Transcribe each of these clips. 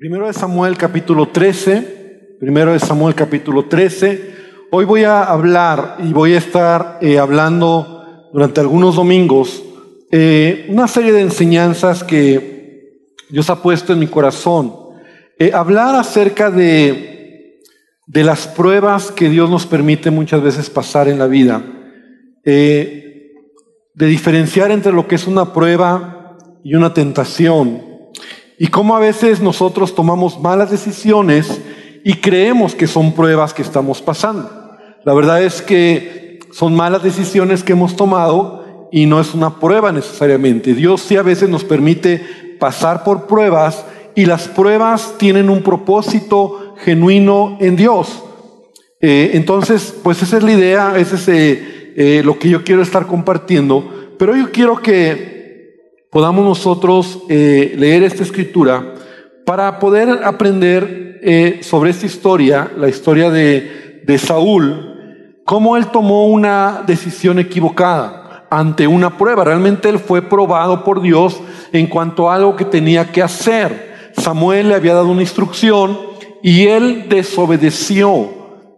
Primero de Samuel capítulo 13, primero de Samuel capítulo 13. Hoy voy a hablar y voy a estar eh, hablando durante algunos domingos eh, una serie de enseñanzas que Dios ha puesto en mi corazón. Eh, hablar acerca de, de las pruebas que Dios nos permite muchas veces pasar en la vida. de diferenciar entre lo que es una prueba y una tentación y cómo a veces nosotros tomamos malas decisiones y creemos que son pruebas que estamos pasando. La verdad es que son malas decisiones que hemos tomado y no es una prueba necesariamente. Dios sí a veces nos permite pasar por pruebas y las pruebas tienen un propósito genuino en Dios. Eh, entonces, pues esa es la idea, ese es eh, eh, lo que yo quiero estar compartiendo. Pero yo quiero que podamos nosotros eh, leer esta escritura para poder aprender eh, sobre esta historia, la historia de, de Saúl, cómo él tomó una decisión equivocada ante una prueba. Realmente él fue probado por Dios en cuanto a algo que tenía que hacer. Samuel le había dado una instrucción y él desobedeció.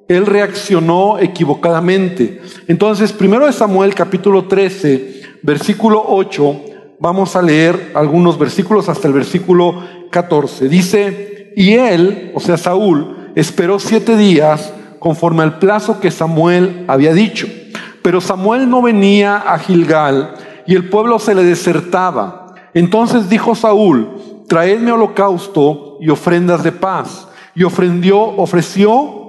Él reaccionó equivocadamente. Entonces, primero de Samuel capítulo 13, versículo 8, vamos a leer algunos versículos hasta el versículo 14. Dice, y él, o sea, Saúl, esperó siete días conforme al plazo que Samuel había dicho. Pero Samuel no venía a Gilgal y el pueblo se le desertaba. Entonces dijo Saúl, traedme holocausto y ofrendas de paz. Y ofrendió, ofreció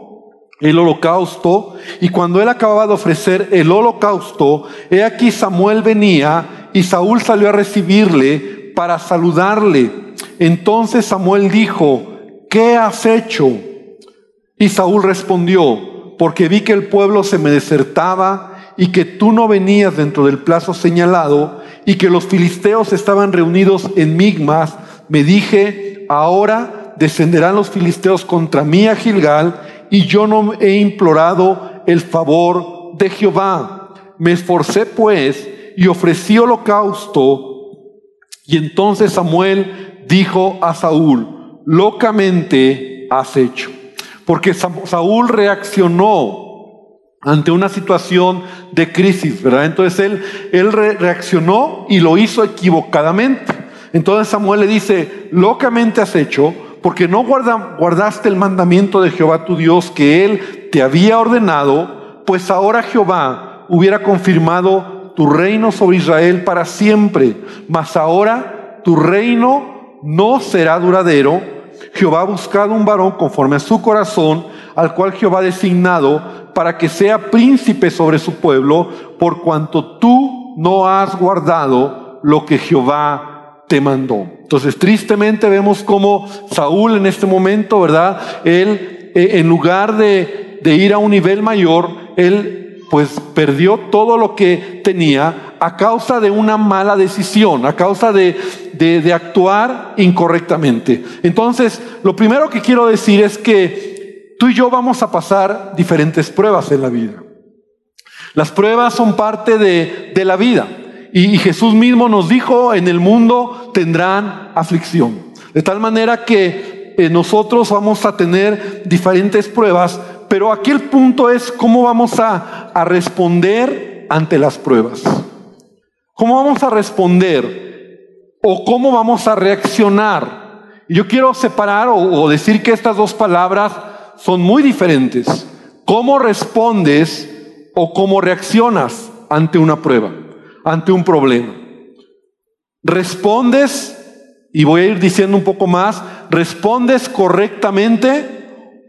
el holocausto, y cuando él acababa de ofrecer el holocausto, he aquí Samuel venía y Saúl salió a recibirle para saludarle. Entonces Samuel dijo, ¿qué has hecho? Y Saúl respondió, porque vi que el pueblo se me desertaba y que tú no venías dentro del plazo señalado y que los filisteos estaban reunidos en Migmas, me dije, ahora descenderán los filisteos contra mí a Gilgal y yo no he implorado el favor de Jehová. Me esforcé pues y ofreció holocausto. Y entonces Samuel dijo a Saúl, locamente has hecho. Porque Saúl reaccionó ante una situación de crisis, ¿verdad? Entonces él, él reaccionó y lo hizo equivocadamente. Entonces Samuel le dice, locamente has hecho, porque no guardaste el mandamiento de Jehová tu Dios que él te había ordenado, pues ahora Jehová hubiera confirmado tu reino sobre Israel para siempre, mas ahora tu reino no será duradero. Jehová ha buscado un varón conforme a su corazón, al cual Jehová ha designado para que sea príncipe sobre su pueblo, por cuanto tú no has guardado lo que Jehová te mandó. Entonces, tristemente vemos como Saúl en este momento, ¿verdad? Él, eh, en lugar de, de ir a un nivel mayor, él pues perdió todo lo que tenía a causa de una mala decisión, a causa de, de, actuar incorrectamente. Entonces, lo primero que quiero decir es que tú y yo vamos a pasar diferentes pruebas en la vida. Las pruebas son parte de, de la vida. Y, Jesús mismo nos dijo, en el mundo tendrán aflicción. De tal manera que eh, nosotros vamos a tener diferentes pruebas, pero aquí el punto es cómo vamos a, responder ante las pruebas. ¿Cómo vamos a responder? ¿O cómo vamos a reaccionar? Yo quiero separar o, decir que estas dos palabras son muy diferentes. ¿Cómo respondes o cómo reaccionas ante una prueba, ante un problema? ¿Respondes? Y voy a ir diciendo un poco más, ¿respondes correctamente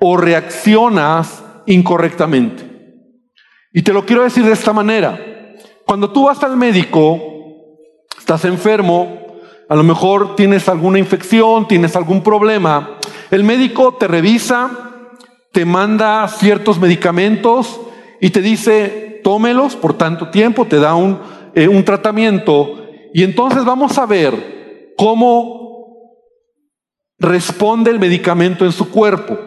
o reaccionas incorrectamente. Y te lo quiero decir de esta manera. Cuando tú vas al médico, estás enfermo, a lo mejor tienes alguna infección, tienes algún problema, el médico te revisa, te manda ciertos medicamentos y te dice, tómelos por tanto tiempo, te da un, eh, un tratamiento y entonces vamos a ver cómo responde el medicamento en su cuerpo.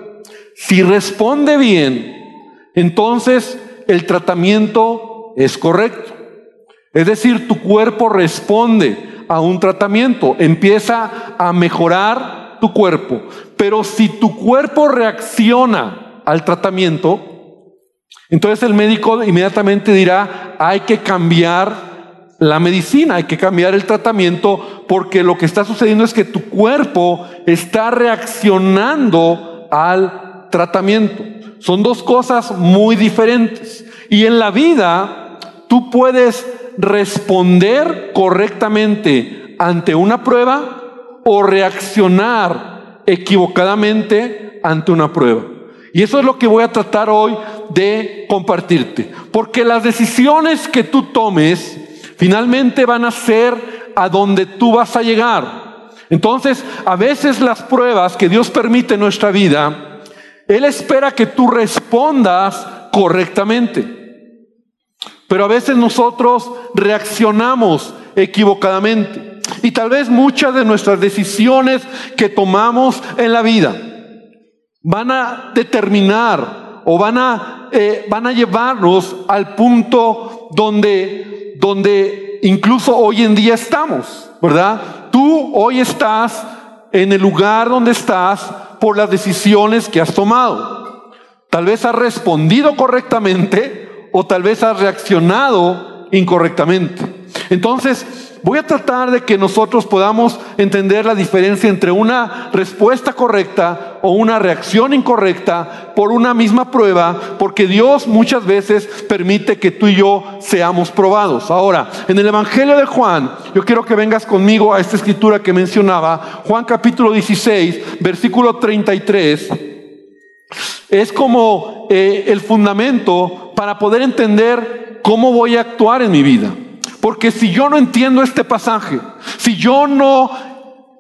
Si responde bien, entonces el tratamiento es correcto. Es decir, tu cuerpo responde a un tratamiento, empieza a mejorar tu cuerpo. Pero si tu cuerpo reacciona al tratamiento, entonces el médico inmediatamente dirá, hay que cambiar la medicina, hay que cambiar el tratamiento porque lo que está sucediendo es que tu cuerpo está reaccionando al tratamiento. Son dos cosas muy diferentes. Y en la vida tú puedes responder correctamente ante una prueba o reaccionar equivocadamente ante una prueba. Y eso es lo que voy a tratar hoy de compartirte. Porque las decisiones que tú tomes finalmente van a ser a donde tú vas a llegar. Entonces, a veces las pruebas que Dios permite en nuestra vida, Él espera que tú respondas correctamente. Pero a veces nosotros reaccionamos equivocadamente. Y tal vez muchas de nuestras decisiones que tomamos en la vida van a determinar o van a, eh, van a llevarnos al punto donde, donde incluso hoy en día estamos, ¿verdad? Tú hoy estás en el lugar donde estás por las decisiones que has tomado. Tal vez has respondido correctamente o tal vez has reaccionado incorrectamente. Entonces, Voy a tratar de que nosotros podamos entender la diferencia entre una respuesta correcta o una reacción incorrecta por una misma prueba, porque Dios muchas veces permite que tú y yo seamos probados. Ahora, en el Evangelio de Juan, yo quiero que vengas conmigo a esta escritura que mencionaba, Juan capítulo 16, versículo 33 es como eh, el fundamento para poder entender cómo voy a actuar en mi vida. Porque si yo no entiendo este pasaje, si yo no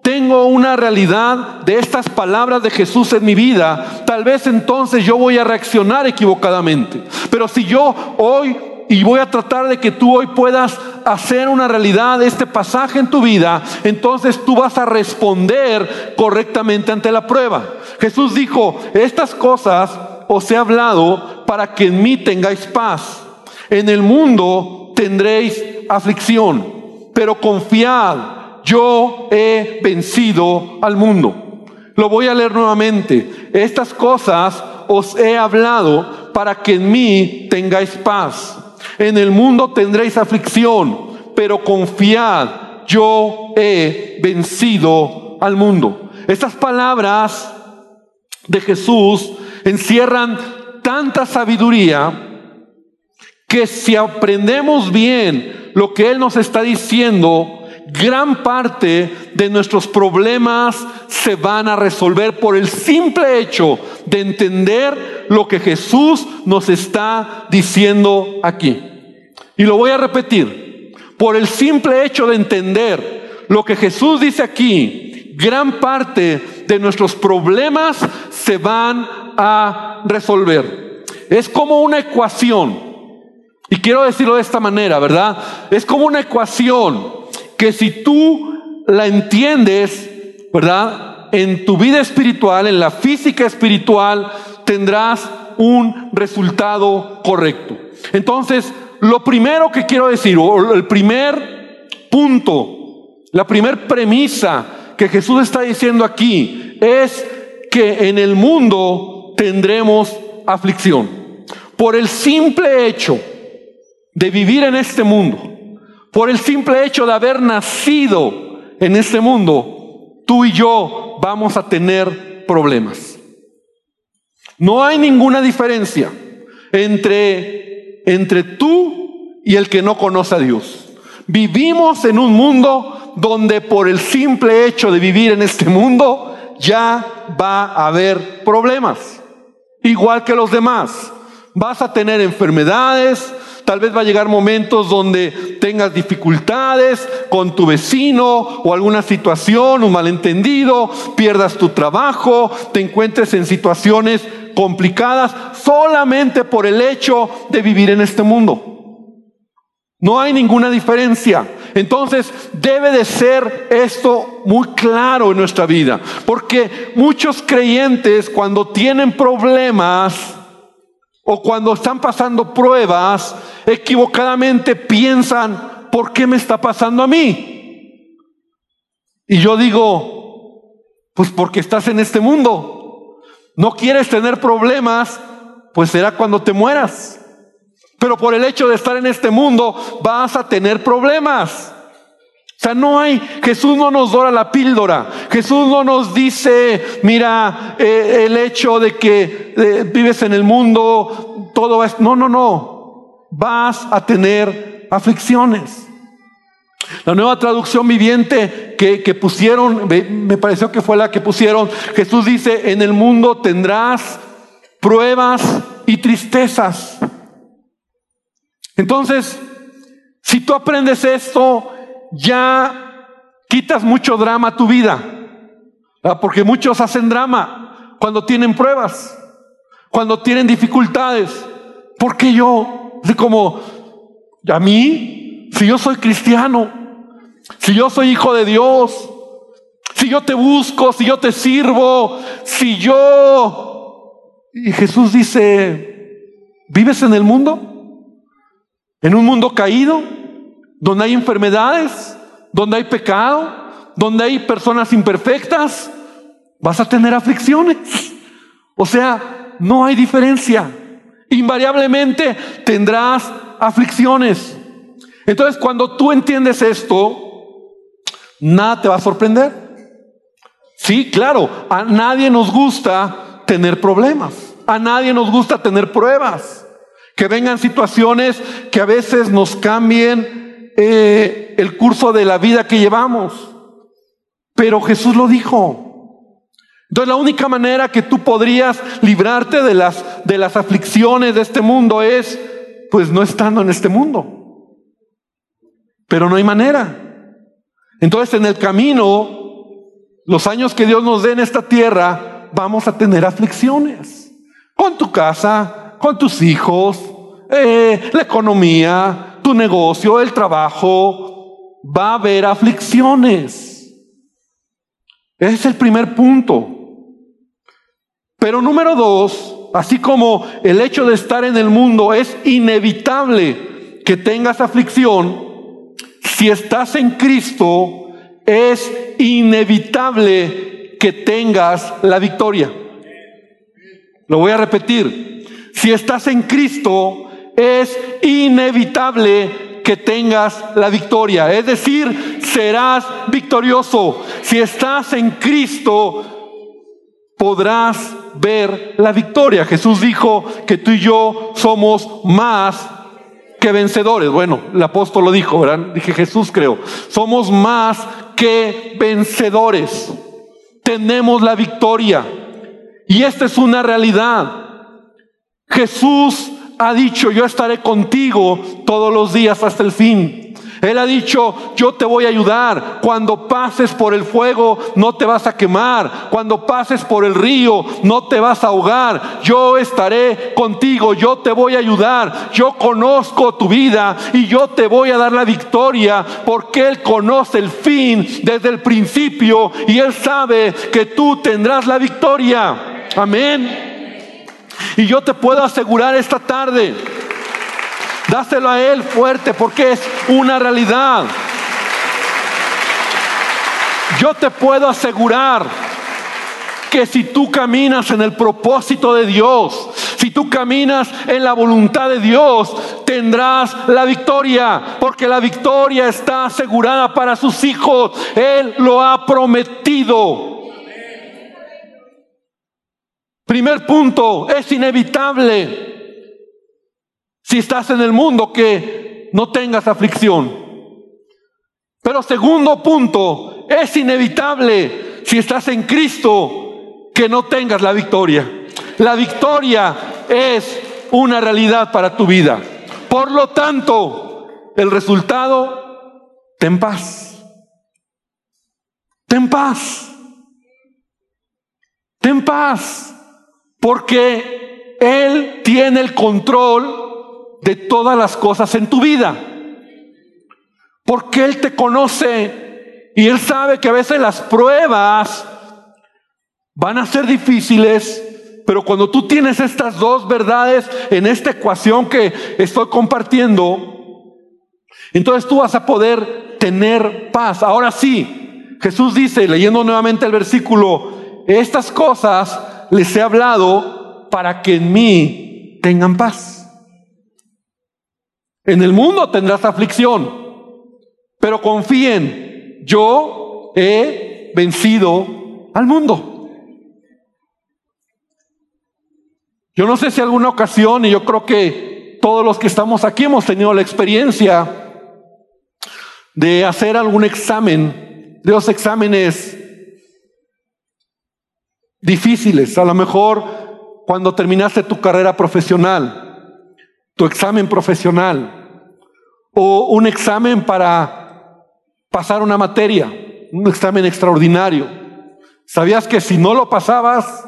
tengo una realidad de estas palabras de Jesús en mi vida, tal vez entonces yo voy a reaccionar equivocadamente. Pero si yo hoy, y voy a tratar de que tú hoy puedas hacer una realidad de este pasaje en tu vida, entonces tú vas a responder correctamente ante la prueba. Jesús dijo, estas cosas os he hablado para que en mí tengáis paz. En el mundo tendréis aflicción, pero confiad, yo he vencido al mundo. Lo voy a leer nuevamente. Estas cosas os he hablado para que en mí tengáis paz. En el mundo tendréis aflicción, pero confiad, yo he vencido al mundo. Estas palabras de Jesús encierran tanta sabiduría que si aprendemos bien lo que Él nos está diciendo, gran parte de nuestros problemas se van a resolver por el simple hecho de entender lo que Jesús nos está diciendo aquí. Y lo voy a repetir, por el simple hecho de entender lo que Jesús dice aquí, gran parte de nuestros problemas se van a resolver. Es como una ecuación. Y quiero decirlo de esta manera, ¿verdad? Es como una ecuación que si tú la entiendes, ¿verdad? En tu vida espiritual, en la física espiritual, tendrás un resultado correcto. Entonces, lo primero que quiero decir, o el primer punto, la primer premisa que Jesús está diciendo aquí es que en el mundo tendremos aflicción. Por el simple hecho de vivir en este mundo, por el simple hecho de haber nacido en este mundo, tú y yo vamos a tener problemas. No hay ninguna diferencia entre, entre tú y el que no conoce a Dios. Vivimos en un mundo donde por el simple hecho de vivir en este mundo ya va a haber problemas, igual que los demás. Vas a tener enfermedades, Tal vez va a llegar momentos donde tengas dificultades con tu vecino o alguna situación, un malentendido, pierdas tu trabajo, te encuentres en situaciones complicadas solamente por el hecho de vivir en este mundo. No hay ninguna diferencia. Entonces debe de ser esto muy claro en nuestra vida, porque muchos creyentes cuando tienen problemas o cuando están pasando pruebas, equivocadamente piensan, ¿por qué me está pasando a mí? Y yo digo, Pues porque estás en este mundo. No quieres tener problemas, pues será cuando te mueras. Pero por el hecho de estar en este mundo vas a tener problemas. O sea, no hay, Jesús no nos dora la píldora. Jesús no nos dice, mira, eh, el hecho de que eh, vives en el mundo, todo es, no, no, no. Vas a tener aflicciones. La nueva traducción viviente que, que pusieron, me pareció que fue la que pusieron, Jesús dice, en el mundo tendrás pruebas y tristezas. Entonces, si tú aprendes esto, ya quitas mucho drama a tu vida. Porque muchos hacen drama cuando tienen pruebas, cuando tienen dificultades. porque yo? Así como, a mí, si yo soy cristiano, si yo soy hijo de Dios, si yo te busco, si yo te sirvo, si yo... Y Jesús dice, ¿vives en el mundo? En un mundo caído, donde hay enfermedades, donde hay pecado, donde hay personas imperfectas, vas a tener aflicciones. O sea, no hay diferencia. Invariablemente tendrás aflicciones. Entonces, cuando tú entiendes esto, nada te va a sorprender. Sí, claro, a nadie nos gusta tener problemas. A nadie nos gusta tener pruebas que vengan situaciones que a veces nos cambien eh, el curso de la vida que llevamos. Pero Jesús lo dijo. Entonces la única manera que tú podrías librarte de las, de las aflicciones de este mundo es, pues no estando en este mundo. Pero no hay manera. Entonces en el camino, los años que Dios nos dé en esta tierra, vamos a tener aflicciones. Con tu casa, con tus hijos, eh, la economía, tu negocio, el trabajo. Va a haber aflicciones. Ese es el primer punto. Pero número dos, así como el hecho de estar en el mundo es inevitable que tengas aflicción, si estás en Cristo es inevitable que tengas la victoria. Lo voy a repetir. Si estás en Cristo, es inevitable que tengas la victoria. Es decir, serás victorioso. Si estás en Cristo, podrás ver la victoria. Jesús dijo que tú y yo somos más que vencedores. Bueno, el apóstol lo dijo, ¿verdad? Dije Jesús creo. Somos más que vencedores. Tenemos la victoria. Y esta es una realidad. Jesús ha dicho, yo estaré contigo todos los días hasta el fin. Él ha dicho, yo te voy a ayudar. Cuando pases por el fuego, no te vas a quemar. Cuando pases por el río, no te vas a ahogar. Yo estaré contigo, yo te voy a ayudar. Yo conozco tu vida y yo te voy a dar la victoria porque Él conoce el fin desde el principio y Él sabe que tú tendrás la victoria. Amén. Y yo te puedo asegurar esta tarde, dáselo a Él fuerte porque es una realidad. Yo te puedo asegurar que si tú caminas en el propósito de Dios, si tú caminas en la voluntad de Dios, tendrás la victoria, porque la victoria está asegurada para sus hijos. Él lo ha prometido. Primer punto, es inevitable si estás en el mundo que no tengas aflicción. Pero segundo punto, es inevitable si estás en Cristo que no tengas la victoria. La victoria es una realidad para tu vida. Por lo tanto, el resultado, ten paz. Ten paz. Ten paz. Porque Él tiene el control de todas las cosas en tu vida. Porque Él te conoce y Él sabe que a veces las pruebas van a ser difíciles, pero cuando tú tienes estas dos verdades en esta ecuación que estoy compartiendo, entonces tú vas a poder tener paz. Ahora sí, Jesús dice, leyendo nuevamente el versículo, estas cosas les he hablado para que en mí tengan paz. En el mundo tendrás aflicción, pero confíen, yo he vencido al mundo. Yo no sé si alguna ocasión, y yo creo que todos los que estamos aquí hemos tenido la experiencia de hacer algún examen, de los exámenes difíciles, a lo mejor cuando terminaste tu carrera profesional, tu examen profesional, o un examen para pasar una materia, un examen extraordinario. Sabías que si no lo pasabas,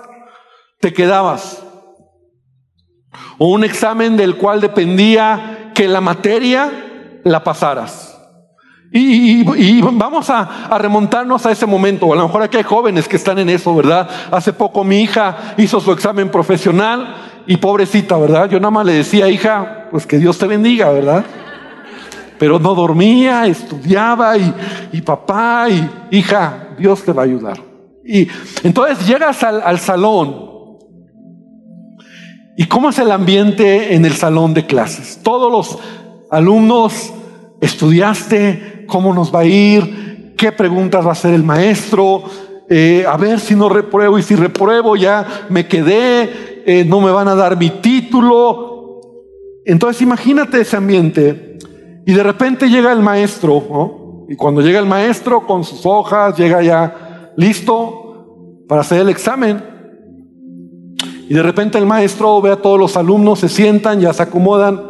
te quedabas o un examen del cual dependía que la materia la pasaras. Y, vamos a, remontarnos a ese momento. A lo mejor aquí hay jóvenes que están en eso, ¿verdad? Hace poco mi hija hizo su examen profesional y pobrecita, ¿verdad? Yo nada más le decía, hija, pues que Dios te bendiga, ¿verdad? Pero no dormía, estudiaba y, papá y hija, Dios te va a ayudar. Y entonces llegas al salón ¿Y cómo es el ambiente en el salón de clases? Todos los alumnos, ¿estudiaste? ¿Cómo nos va a ir? ¿Qué preguntas va a hacer el maestro? Eh, a ver si no repruebo y si repruebo ya me quedé, eh, no me van a dar mi título. Entonces imagínate ese ambiente y de repente llega el maestro, y cuando llega el maestro con sus hojas, llega ya listo para hacer el examen. Y de repente el maestro ve a todos los alumnos, se sientan, ya se acomodan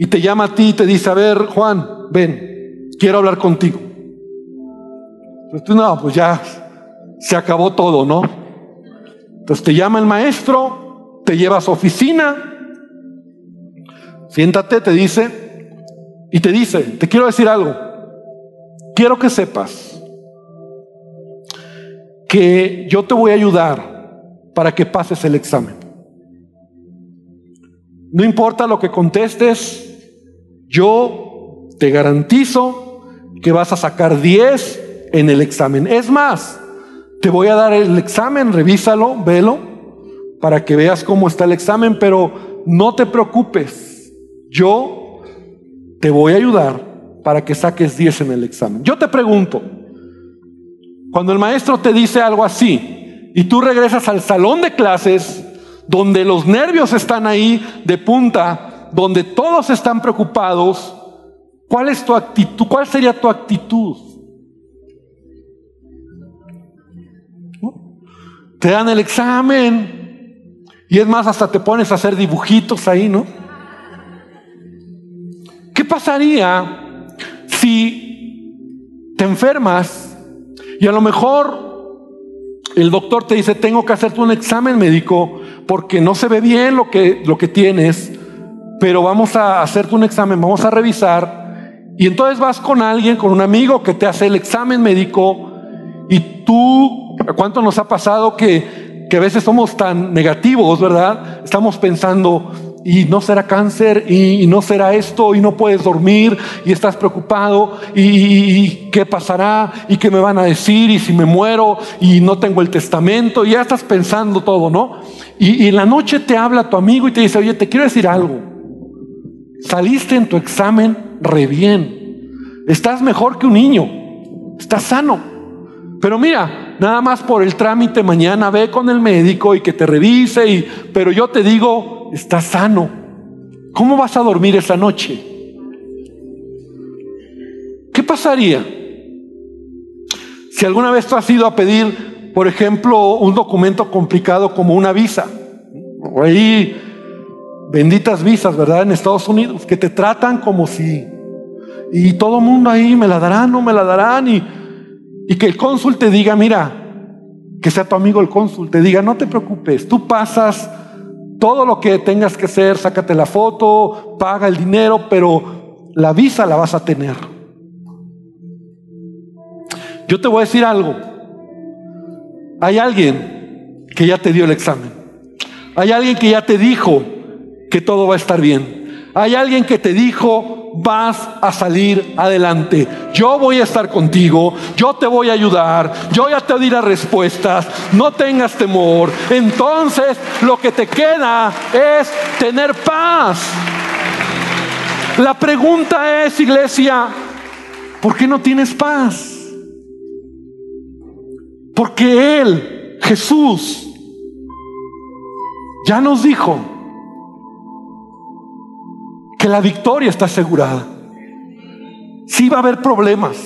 y te llama a ti y te dice, a ver, Juan, ven, quiero hablar contigo. Pues tú no, pues ya se acabó todo, ¿no? Entonces te llama el maestro, te lleva a su oficina, siéntate, te dice, y te dice, te quiero decir algo, quiero que sepas que yo te voy a ayudar para que pases el examen. No importa lo que contestes, yo te garantizo que vas a sacar 10 en el examen. Es más, te voy a dar el examen, revísalo, velo, para que veas cómo está el examen, pero no te preocupes, yo te voy a ayudar para que saques 10 en el examen. Yo te pregunto, cuando el maestro te dice algo así, y tú regresas al salón de clases donde los nervios están ahí de punta, donde todos están preocupados, ¿cuál es tu actitud? ¿Cuál sería tu actitud? Te dan el examen y es más, hasta te pones a hacer dibujitos ahí, ¿no? ¿Qué pasaría si te enfermas y a lo mejor el doctor te dice, tengo que hacerte un examen médico porque no se ve bien lo que, lo que tienes, pero vamos a hacerte un examen, vamos a revisar. Y entonces vas con alguien, con un amigo que te hace el examen médico y tú, ¿cuánto nos ha pasado que, que a veces somos tan negativos, verdad? Estamos pensando, y no será cáncer y, no será esto y no puedes dormir y estás preocupado y, qué pasará y qué me van a decir y si me muero y no tengo el testamento y ya estás pensando todo, ¿no? Y, y en la noche te habla tu amigo y te dice, oye, te quiero decir algo. Saliste en tu examen re bien. Estás mejor que un niño. Estás sano. Pero mira, nada más por el trámite mañana ve con el médico y que te revise pero yo te digo, estás sano. ¿Cómo vas a dormir esa noche? ¿Qué pasaría si alguna vez tú has ido a pedir, por ejemplo, un documento complicado como una visa? O ahí, benditas visas, ¿verdad? En Estados Unidos, que te tratan como si... Y todo el mundo ahí, me la darán, no me la darán. Y, y que el cónsul te diga, mira, que sea tu amigo el cónsul, te diga, no te preocupes, tú pasas todo lo que tengas que hacer, sácate la foto, paga el dinero, pero la visa la vas a tener. Yo te voy a decir algo. Hay alguien que ya te dio el examen. Hay alguien que ya te dijo que todo va a estar bien. Hay alguien que te dijo vas a salir adelante. Yo voy a estar contigo, yo te voy a ayudar, yo ya te di las respuestas, no tengas temor. Entonces lo que te queda es tener paz. La pregunta es, iglesia, ¿por qué no tienes paz? Porque Él, Jesús, ya nos dijo que la victoria está asegurada. Sí va a haber problemas.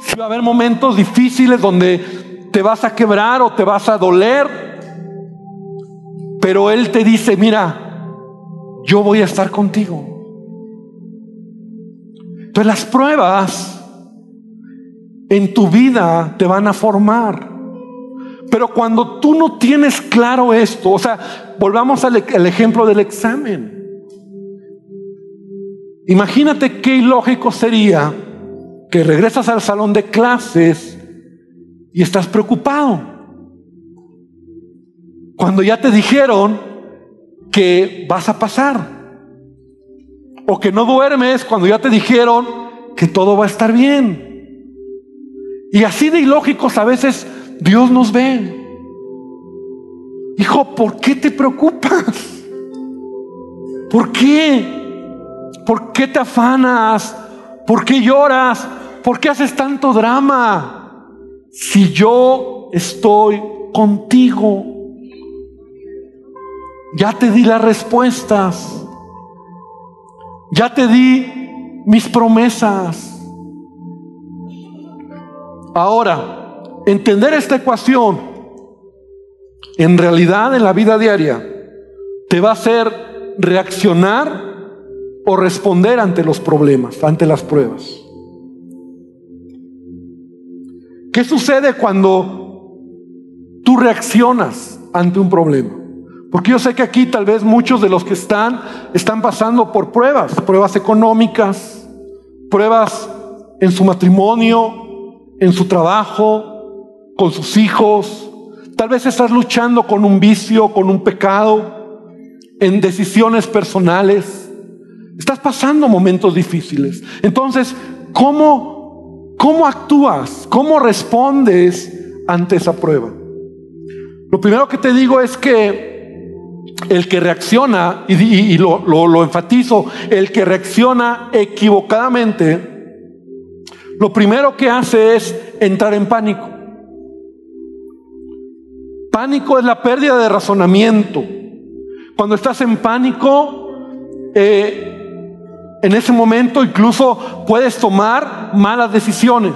Sí va a haber momentos difíciles donde te vas a quebrar o te vas a doler. Pero Él te dice, mira, yo voy a estar contigo. Entonces las pruebas en tu vida te van a formar. Pero cuando tú no tienes claro esto, o sea, volvamos al, al ejemplo del examen. Imagínate qué ilógico sería que regresas al salón de clases y estás preocupado. Cuando ya te dijeron que vas a pasar. O que no duermes cuando ya te dijeron que todo va a estar bien. Y así de ilógicos a veces Dios nos ve. Hijo, ¿por qué te preocupas? ¿Por qué? ¿Por qué te afanas? ¿Por qué lloras? ¿Por qué haces tanto drama? Si yo estoy contigo, ya te di las respuestas, ya te di mis promesas. Ahora, entender esta ecuación, en realidad en la vida diaria, te va a hacer reaccionar o responder ante los problemas, ante las pruebas. ¿Qué sucede cuando tú reaccionas ante un problema? Porque yo sé que aquí tal vez muchos de los que están están pasando por pruebas, pruebas económicas, pruebas en su matrimonio, en su trabajo, con sus hijos. Tal vez estás luchando con un vicio, con un pecado, en decisiones personales. Estás pasando momentos difíciles. Entonces, ¿cómo, cómo actúas? ¿Cómo respondes ante esa prueba? Lo primero que te digo es que el que reacciona, y, lo, lo enfatizo, el que reacciona equivocadamente, lo primero que hace es entrar en pánico. Pánico es la pérdida de razonamiento. Cuando estás en pánico, eh, en ese momento incluso puedes tomar malas decisiones.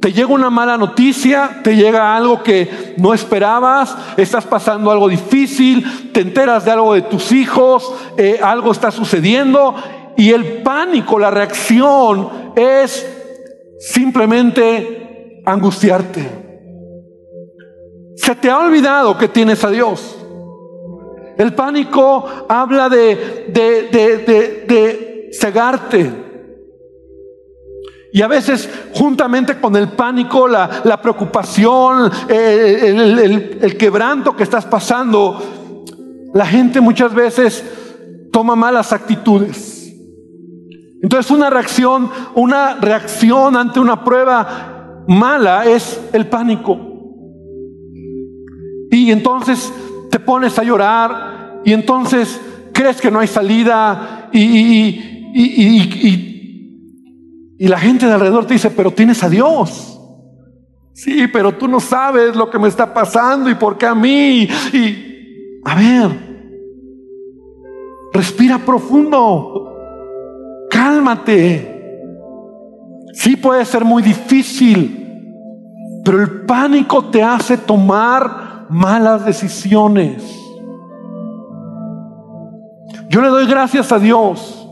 Te llega una mala noticia, te llega algo que no esperabas, estás pasando algo difícil, te enteras de algo de tus hijos, eh, algo está sucediendo y el pánico, la reacción es simplemente angustiarte. Se te ha olvidado que tienes a Dios. El pánico habla de, de, cegarte. Y a veces, juntamente con el pánico, la, preocupación, el, el, quebranto que estás pasando, la gente muchas veces toma malas actitudes. Entonces, una reacción, una reacción ante una prueba mala es el pánico. Y entonces te pones a llorar y entonces crees que no hay salida y, y, la gente de alrededor te dice, pero tienes a Dios. Sí, pero tú no sabes lo que me está pasando y por qué a mí. Y a ver, respira profundo, cálmate. Sí puede ser muy difícil, pero el pánico te hace tomar malas decisiones. Yo le doy gracias a Dios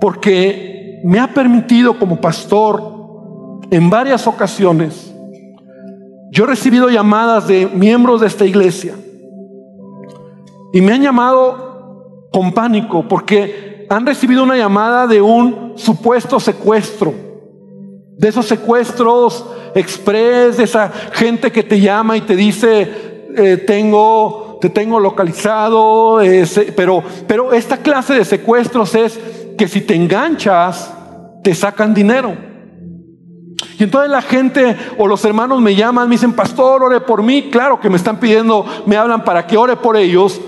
porque me ha permitido como pastor en varias ocasiones, yo he recibido llamadas de miembros de esta iglesia y me han llamado con pánico porque han recibido una llamada de un supuesto secuestro, de esos secuestros express, de esa gente que te llama y te dice, eh, tengo, te tengo localizado, pero, pero esta clase de secuestros es que si te enganchas, te sacan dinero. Y entonces la gente o los hermanos me llaman, me dicen, pastor, ore por mí. Claro que me están pidiendo, me hablan para que ore por ellos.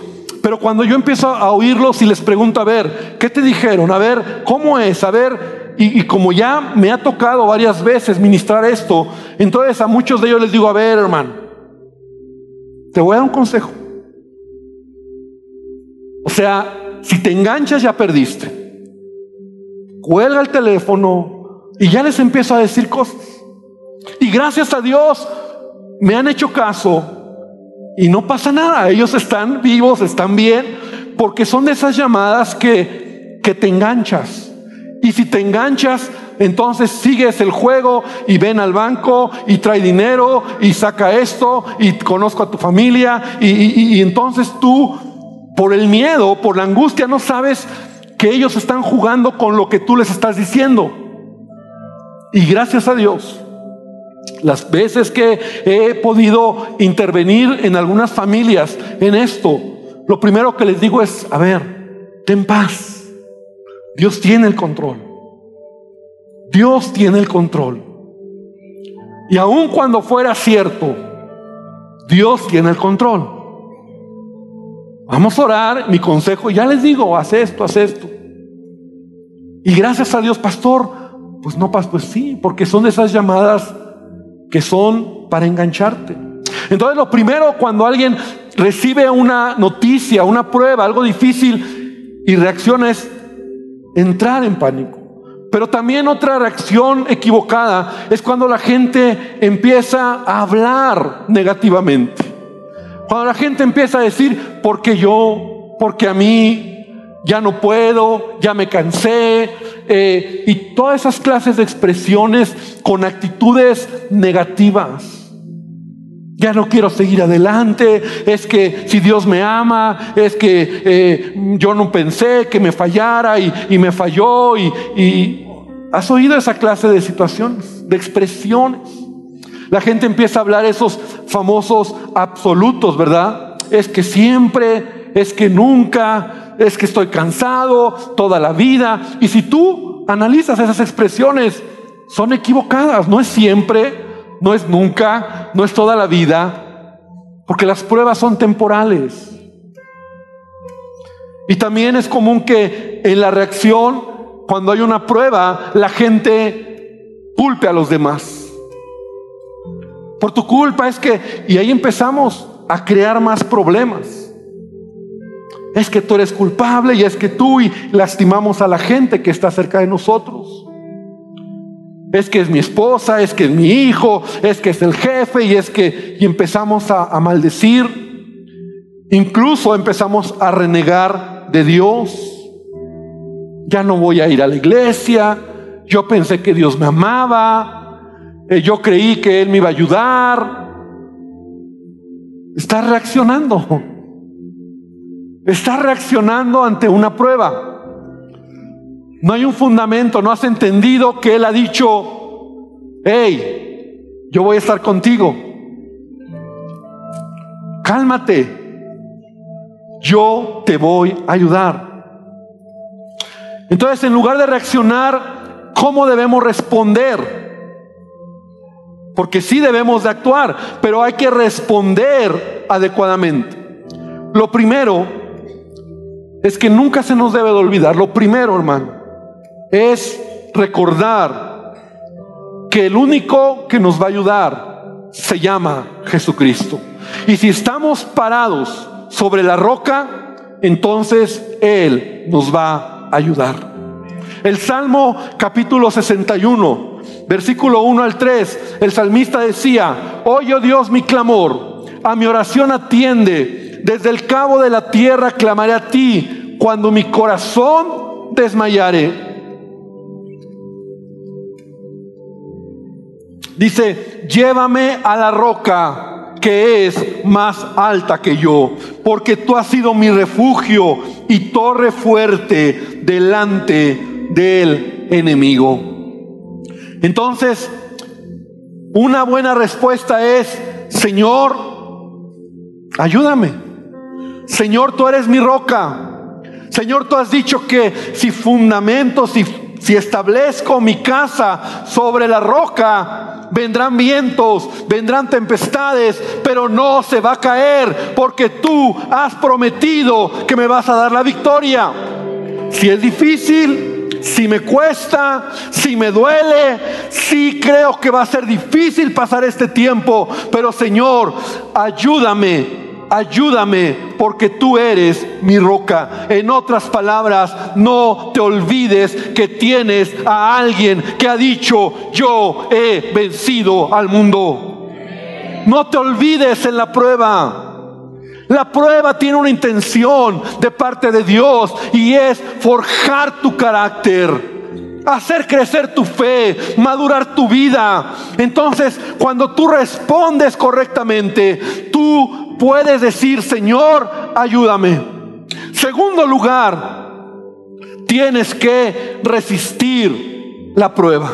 Pero cuando yo empiezo a oírlos y les pregunto, a ver, ¿qué te dijeron? A ver, ¿cómo es? A ver, y, como ya me ha tocado varias veces ministrar esto, entonces a muchos de ellos les digo, a ver, hermano, te voy a dar un consejo. O sea, si te enganchas ya perdiste. Cuelga el teléfono, y ya les empiezo a decir cosas. Y gracias a Dios me han hecho caso y no pasa nada. Ellos están vivos, están bien, porque son de esas llamadas que, que te enganchas. Y si te enganchas, entonces sigues el juego y ven al banco y trae dinero y saca esto y conozco a tu familia y, entonces tú, por el miedo, por la angustia, no sabes que ellos están jugando con lo que tú les estás diciendo. Y gracias a Dios, las veces que he podido intervenir en algunas familias en esto, lo primero que les digo es, a ver, ten paz. Dios tiene el control. Dios tiene el control. Y aun cuando fuera cierto, Dios tiene el control. Vamos a orar, mi consejo, ya les digo, haz esto, haz esto. Y gracias a Dios, pastor, pues no, pues sí, porque son esas llamadas que son para engancharte. Entonces lo primero cuando alguien recibe una noticia, una prueba, algo difícil y reacciona es entrar en pánico. Pero también otra reacción equivocada es cuando la gente empieza a hablar negativamente. Cuando la gente empieza a decir, porque yo, porque a mí, ya no puedo, ya me cansé, eh, y todas esas clases de expresiones con actitudes negativas. Ya no quiero seguir adelante, es que si Dios me ama, es que eh, yo no pensé que me fallara y, me falló. Y, y has oído esa clase de situaciones, de expresiones. La gente empieza a hablar esos famosos absolutos, ¿verdad? Es que siempre, es que nunca, es que estoy cansado toda la vida. Y si tú analizas esas expresiones, son equivocadas. No es siempre, no es nunca, no es toda la vida, porque las pruebas son temporales. Y también es común que en la reacción, cuando hay una prueba, la gente culpe a los demás. Por tu culpa es que, y ahí empezamos a crear más problemas es que tú eres culpable y es que tú y lastimamos a la gente que está cerca de nosotros. Es que es mi esposa, es que es mi hijo, es que es el jefe y es que y empezamos a, maldecir. Incluso empezamos a renegar de Dios. Ya no voy a ir a la iglesia. Yo pensé que Dios me amaba. Eh, yo creí que Él me iba a ayudar. Está reaccionando. Está reaccionando ante una prueba. No hay un fundamento, no has entendido que Él ha dicho, hey, yo voy a estar contigo. Cálmate, yo te voy a ayudar. Entonces, en lugar de reaccionar, ¿cómo debemos responder? Porque sí debemos de actuar, pero hay que responder adecuadamente. Lo primero es que nunca se nos debe de olvidar. Lo primero, hermano, es recordar que el único que nos va a ayudar se llama Jesucristo. Y si estamos parados sobre la roca, entonces Él nos va a ayudar. El Salmo capítulo 61, versículo 1 al 3, el salmista decía, oye oh Dios mi clamor, a mi oración atiende desde el cabo de la tierra clamaré a ti cuando mi corazón desmayare. Dice, llévame a la roca que es más alta que yo, porque tú has sido mi refugio y torre fuerte delante del enemigo. Entonces, una buena respuesta es, Señor, ayúdame. Señor, tú eres mi roca. Señor, tú has dicho que si fundamento, si, si establezco mi casa sobre la roca, vendrán vientos, vendrán tempestades, pero no se va a caer porque tú has prometido que me vas a dar la victoria. Si es difícil, si me cuesta, si me duele, si creo que va a ser difícil pasar este tiempo, pero Señor, ayúdame ayúdame porque tú eres mi roca. En otras palabras, no te olvides que tienes a alguien que ha dicho, yo he vencido al mundo. No te olvides en la prueba. La prueba tiene una intención de parte de Dios y es forjar tu carácter hacer crecer tu fe, madurar tu vida. Entonces, cuando tú respondes correctamente, tú puedes decir, Señor, ayúdame. Segundo lugar, tienes que resistir la prueba.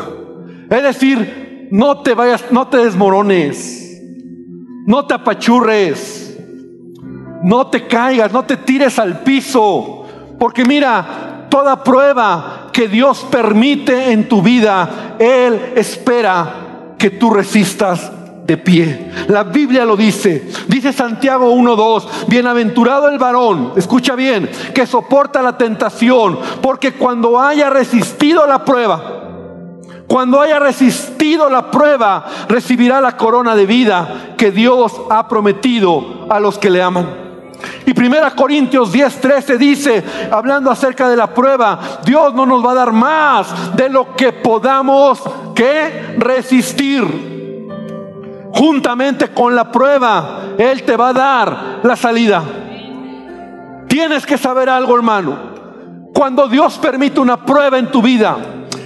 Es decir, no te vayas, no te desmorones, no te apachurres, no te caigas, no te tires al piso, porque mira, toda prueba que Dios permite en tu vida, Él espera que tú resistas de pie. La Biblia lo dice. Dice Santiago 1.2, bienaventurado el varón, escucha bien, que soporta la tentación, porque cuando haya resistido la prueba, cuando haya resistido la prueba, recibirá la corona de vida que Dios ha prometido a los que le aman. Y 1 Corintios 10:13 dice, hablando acerca de la prueba, Dios no nos va a dar más de lo que podamos que resistir juntamente con la prueba, Él te va a dar la salida. Tienes que saber algo, hermano. Cuando Dios permite una prueba en tu vida,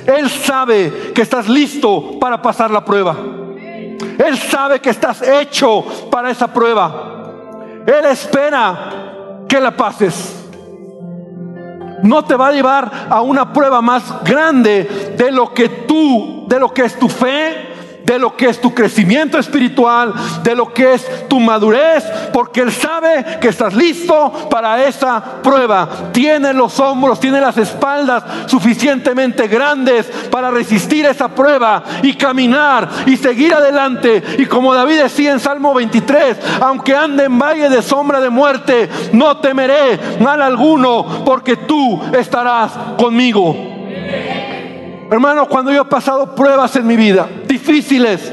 Él sabe que estás listo para pasar la prueba. Él sabe que estás hecho para esa prueba. Él espera que la pases. No te va a llevar a una prueba más grande de lo que tú, de lo que es tu fe, de lo que es tu crecimiento espiritual, de lo que es tu madurez, porque Él sabe que estás listo para esa prueba. Tiene los hombros, tiene las espaldas suficientemente grandes para resistir esa prueba y caminar y seguir adelante. Y como David decía en Salmo 23, aunque ande en valle de sombra de muerte, no temeré mal alguno, porque tú estarás conmigo. Hermano, cuando yo he pasado pruebas en mi vida difíciles,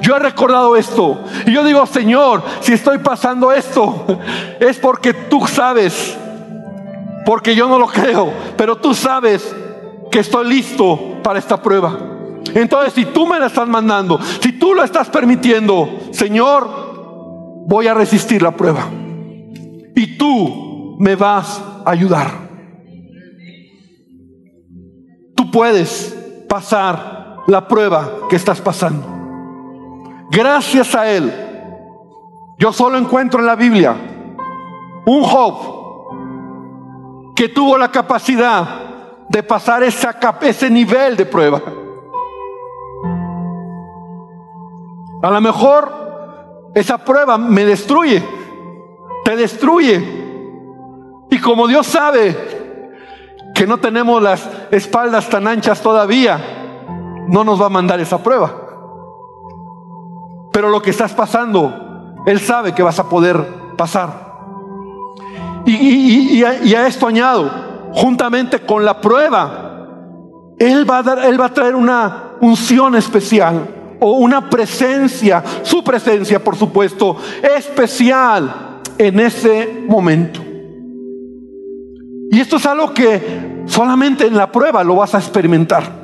yo he recordado esto. Y yo digo, Señor, si estoy pasando esto, es porque tú sabes, porque yo no lo creo, pero tú sabes que estoy listo para esta prueba. Entonces, si tú me la estás mandando, si tú lo estás permitiendo, Señor, voy a resistir la prueba. Y tú me vas a ayudar. puedes pasar la prueba que estás pasando. Gracias a Él, yo solo encuentro en la Biblia un Job que tuvo la capacidad de pasar esa, ese nivel de prueba. A lo mejor esa prueba me destruye, te destruye. Y como Dios sabe que no tenemos las espaldas tan anchas todavía, no nos va a mandar esa prueba. Pero lo que estás pasando, Él sabe que vas a poder pasar. Y, a, esto añado, juntamente con la prueba, Él va a, traer una unción especial o una presencia, su presencia por supuesto, especial en ese momento. Y esto es algo que solamente en la prueba lo vas a experimentar.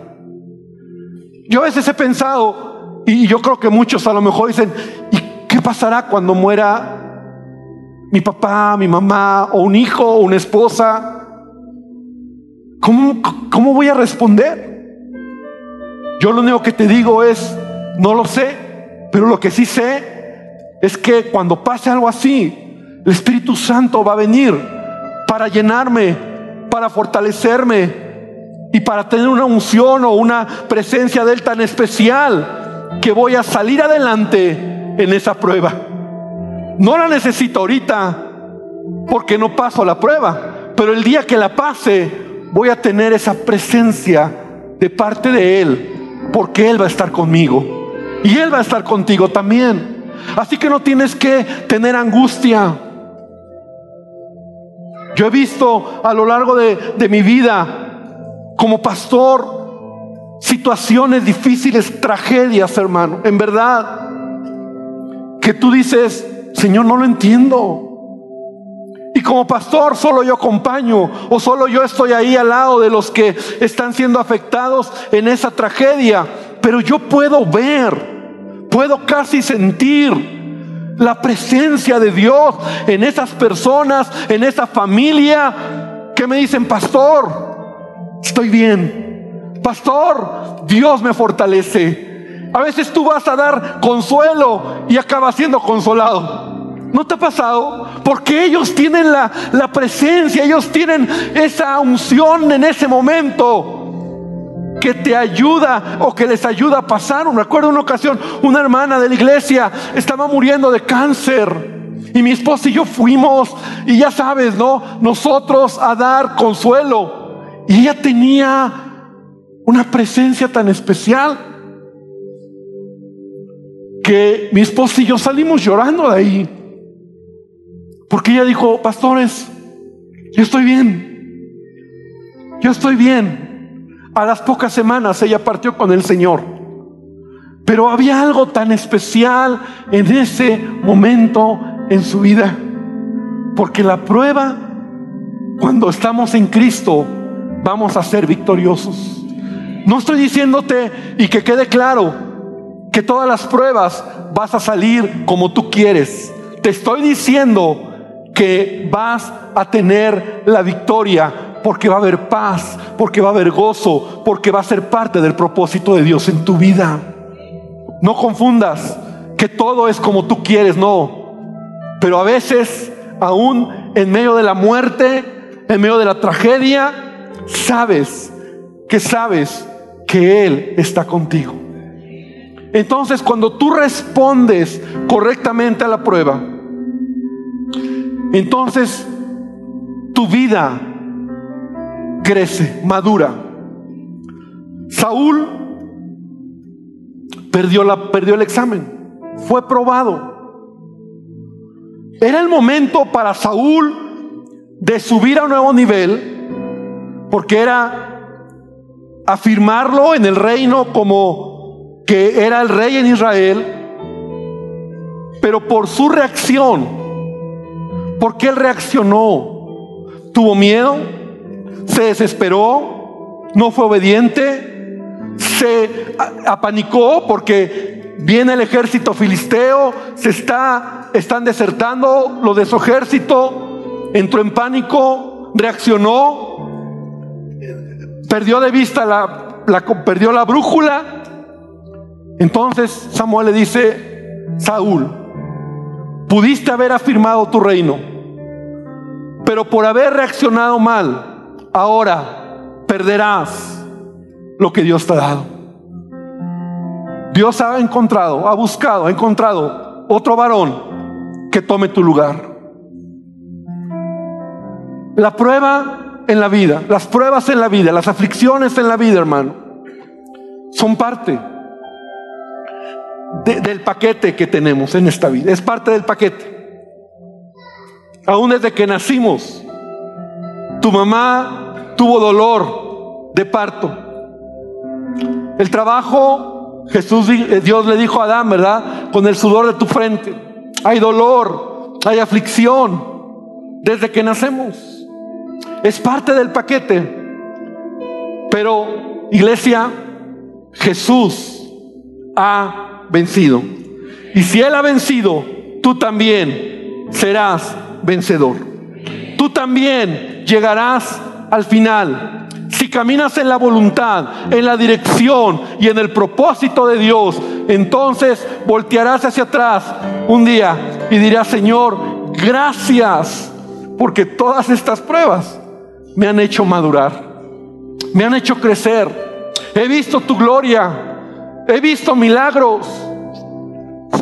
Yo a veces he pensado, y yo creo que muchos a lo mejor dicen, ¿y qué pasará cuando muera mi papá, mi mamá, o un hijo, o una esposa? ¿Cómo, cómo voy a responder? Yo lo único que te digo es, no lo sé, pero lo que sí sé es que cuando pase algo así, el Espíritu Santo va a venir para llenarme, para fortalecerme y para tener una unción o una presencia de Él tan especial que voy a salir adelante en esa prueba. No la necesito ahorita, porque no paso la prueba. Pero el día que la pase, voy a tener esa presencia de parte de Él, porque Él va a estar conmigo. Y Él va a estar contigo también. Así que no tienes que tener angustia. Yo he visto a lo largo de, mi vida como pastor situaciones difíciles, tragedias, hermano. En verdad, que tú dices, Señor, no lo entiendo. Y como pastor solo yo acompaño o solo yo estoy ahí al lado de los que están siendo afectados en esa tragedia. Pero yo puedo ver, puedo casi sentir la presencia de Dios en esas personas, en esa familia que me dicen, pastor, estoy bien. Pastor, Dios me fortalece. A veces tú vas a dar consuelo y acabas siendo consolado. ¿No te ha pasado? Porque ellos tienen la, la presencia, ellos tienen esa unción en ese momento que te ayuda o que les ayuda a pasar. Me acuerdo una ocasión, una hermana de la iglesia estaba muriendo de cáncer. Y mi esposa y yo fuimos, y ya sabes, ¿no? Nosotros a dar consuelo. Y ella tenía una presencia tan especial que mi esposa y yo salimos llorando de ahí. Porque ella dijo, pastores, yo estoy bien. Yo estoy bien. A las pocas semanas ella partió con el Señor. Pero había algo tan especial en ese momento en su vida. Porque la prueba, cuando estamos en Cristo, vamos a ser victoriosos. No estoy diciéndote y que quede claro que todas las pruebas vas a salir como tú quieres. Te estoy diciendo que vas a tener la victoria porque va a haber paz, porque va a haber gozo, porque va a ser parte del propósito de Dios en tu vida. No confundas que todo es como tú quieres, no. Pero a veces, aún en medio de la muerte, en medio de la tragedia, sabes que sabes que Él está contigo. Entonces, cuando tú respondes correctamente a la prueba, entonces tu vida crece, madura. Saúl perdió, la, perdió el examen, fue probado. Era el momento para Saúl de subir a un nuevo nivel, porque era afirmarlo en el reino como que era el rey en Israel, pero por su reacción, ¿Por qué él reaccionó? ¿Tuvo miedo? ¿Se desesperó? ¿No fue obediente? ¿Se apanicó porque viene el ejército filisteo? ¿Se está, están desertando los de su ejército? ¿Entró en pánico? ¿Reaccionó? ¿Perdió de vista la, perdió la brújula? Entonces Samuel le dice, Saúl, Pudiste haber afirmado tu reino, pero por haber reaccionado mal, ahora perderás lo que Dios te ha dado. Dios ha encontrado, ha buscado, ha encontrado otro varón que tome tu lugar. La prueba en la vida, las pruebas en la vida, las aflicciones en la vida, hermano, son parte del paquete que tenemos en esta vida. Es parte del paquete. Aún desde que nacimos, tu mamá tuvo dolor de parto. El trabajo, Jesús, eh, Dios le dijo a Adán, ¿verdad? Con el sudor de tu frente. Hay dolor, hay aflicción desde que nacemos. Es parte del paquete. Pero, iglesia, Jesús ha vencido. Y si Él ha vencido, tú también serás vencedor. Tú también llegarás al final. Si caminas en la voluntad, en la dirección y en el propósito de Dios, entonces voltearás hacia atrás un día y dirás, Señor, gracias, porque todas estas pruebas me han hecho madurar, me han hecho crecer. He visto tu gloria, He visto milagros.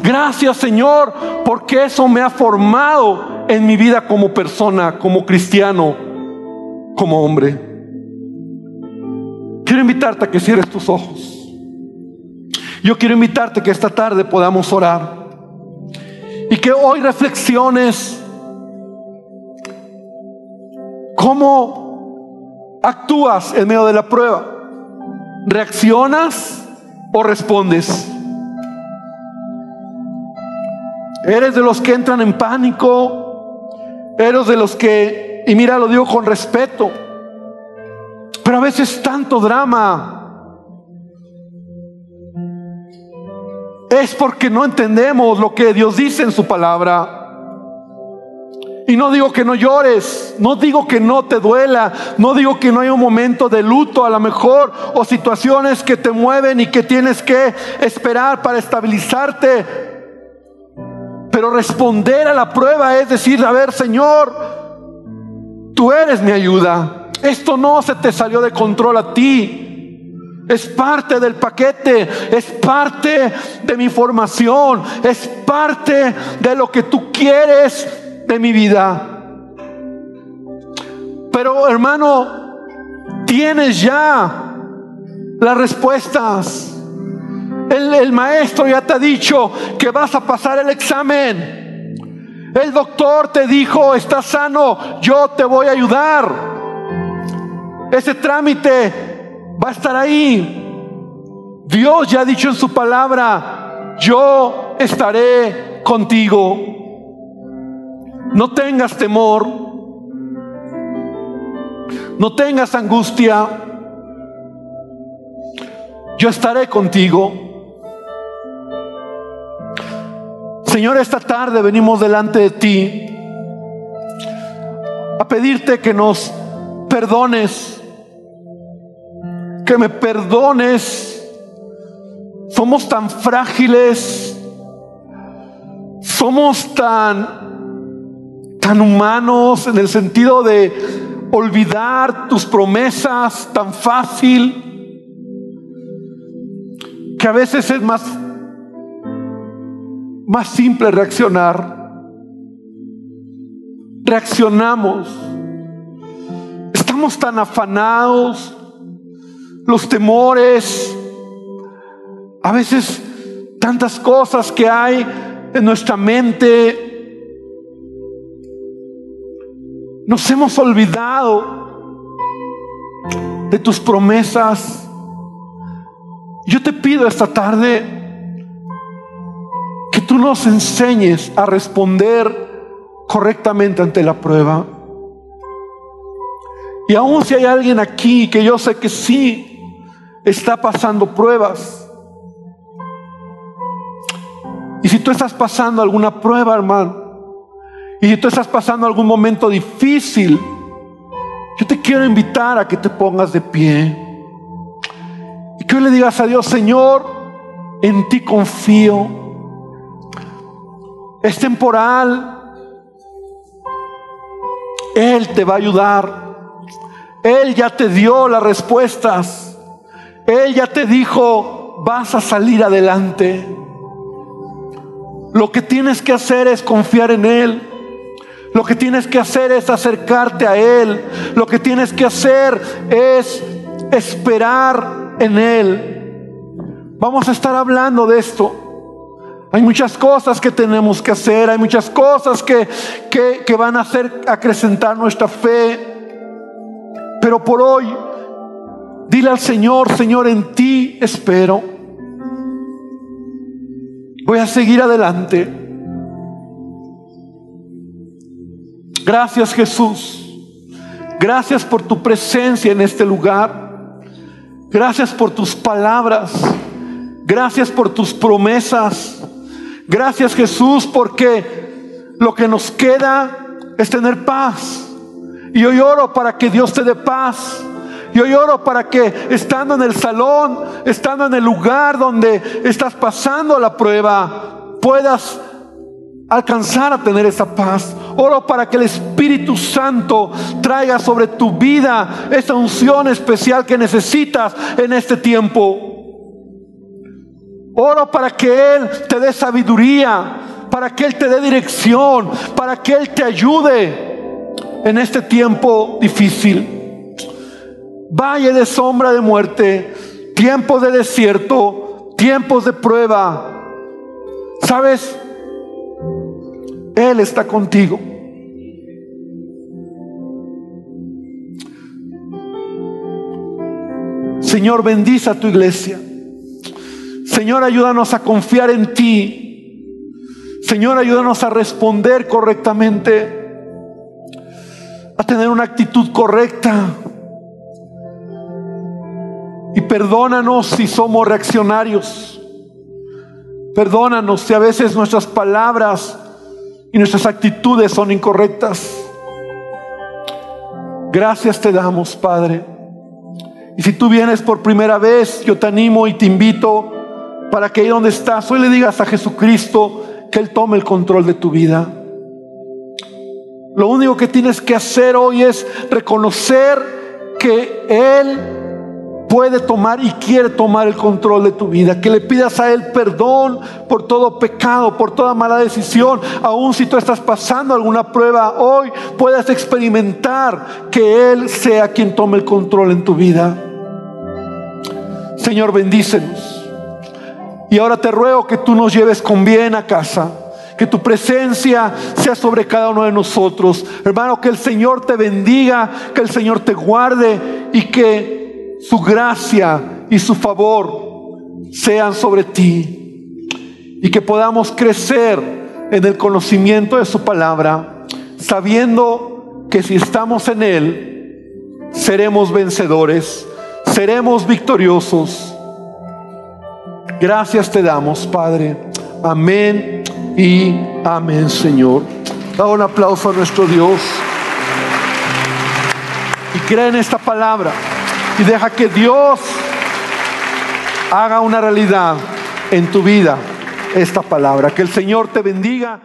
Gracias Señor, porque eso me ha formado en mi vida como persona, como cristiano, como hombre. Quiero invitarte a que cierres tus ojos. Yo quiero invitarte que esta tarde podamos orar y que hoy reflexiones cómo actúas en medio de la prueba. ¿Reaccionas o respondes? ¿Eres de los que entran en pánico? ¿Eres de los que, y mira, lo digo con respeto, pero a veces tanto drama es porque no entendemos lo que Dios dice en su palabra. Y no digo que no llores, no digo que no te duela, no digo que no haya un momento de luto a lo mejor o situaciones que te mueven y que tienes que esperar para estabilizarte. Pero responder a la prueba es decir, a ver Señor, tú eres mi ayuda. Esto no se te salió de control a ti. Es parte del paquete, es parte de mi formación, es parte de lo que tú quieres de mi vida. Pero hermano, tienes ya las respuestas. El, el, maestro ya te ha dicho que vas a pasar el examen. El doctor te dijo, estás sano, yo te voy a ayudar. Ese trámite va a estar ahí. Dios ya ha dicho en su palabra, yo estaré contigo. No tengas temor, no tengas angustia, yo estaré contigo. Señor, esta tarde venimos delante de ti a pedirte que nos perdones que me perdones. Somos tan frágiles, somos tan, tan humanos en el sentido de olvidar tus promesas tan fácil, que a veces es más, más simple reaccionar. Reaccionamos. Estamos tan afanados, los temores, a veces tantas cosas que hay en nuestra mente. Nos hemos olvidado de tus promesas. Yo te pido esta tarde que tú nos enseñes a responder correctamente ante la prueba. Y aún si hay alguien aquí que yo sé que sí está pasando pruebas. Y si tú estás pasando alguna prueba, hermano, y si tú estás pasando algún momento difícil, yo te quiero invitar a que te pongas de pie. Y que hoy le digas a Dios, Señor, en ti confío. Es temporal. Él te va a ayudar. Él ya te dio las respuestas. Él ya te dijo, vas a salir adelante. Lo que tienes que hacer es confiar en Él. Lo que tienes que hacer es acercarte a Él. Lo que tienes que hacer es esperar en Él. Vamos a estar hablando de esto. Hay muchas cosas que tenemos que hacer, hay muchas cosas que, que, que van a hacer acrecentar nuestra fe. Pero por hoy Dile al Señor, Señor, en ti espero. Voy a seguir adelante. Gracias Jesús. Gracias por tu presencia en este lugar. Gracias por tus palabras. Gracias por tus promesas. Gracias Jesús porque lo que nos queda es tener paz. Y hoy oro para que Dios te dé paz yo lloro para que estando en el salón, estando en el lugar donde estás pasando la prueba, puedas alcanzar a tener esa paz. Oro para que el Espíritu Santo traiga sobre tu vida esa unción especial que necesitas en este tiempo. Oro para que Él te dé sabiduría para que Él te dé dirección, para que Él te ayude en este tiempo difícil. Valle de sombra de muerte, tiempos de desierto, tiempos de prueba. ¿Sabes? Él está contigo. Señor, bendice a tu iglesia. Señor, ayúdanos a confiar en ti. Señor, ayúdanos a responder correctamente, a tener una actitud correcta. Y perdónanos si somos reaccionarios. Perdónanos si a veces nuestras palabras y nuestras actitudes son incorrectas. Gracias te damos, Padre. Y si tú vienes por primera vez, yo te animo y te invito para que ahí donde estás, hoy le digas a Jesucristo que Él tome el control de tu vida. Lo único que tienes que hacer hoy es reconocer que Él puede tomar y quiere tomar el control de tu vida. Que le pidas a Él perdón por todo pecado, por toda mala decisión. Aun si tú estás pasando alguna prueba hoy, puedas experimentar que Él sea quien tome el control en tu vida. Señor, bendícenos. Y ahora te ruego que tú nos lleves con bien a casa. Que tu presencia sea sobre cada uno de nosotros. Hermano, que el Señor te bendiga, que el Señor te guarde y que su gracia y su favor sean sobre ti y que podamos crecer en el conocimiento de su palabra, sabiendo que si estamos en Él, seremos vencedores, seremos victoriosos. Gracias te damos, Padre. Amén y amén, Señor. Da un aplauso a nuestro Dios y cree en esta palabra y deja que Dios haga una realidad en tu vida esta palabra. Que el Señor te bendiga.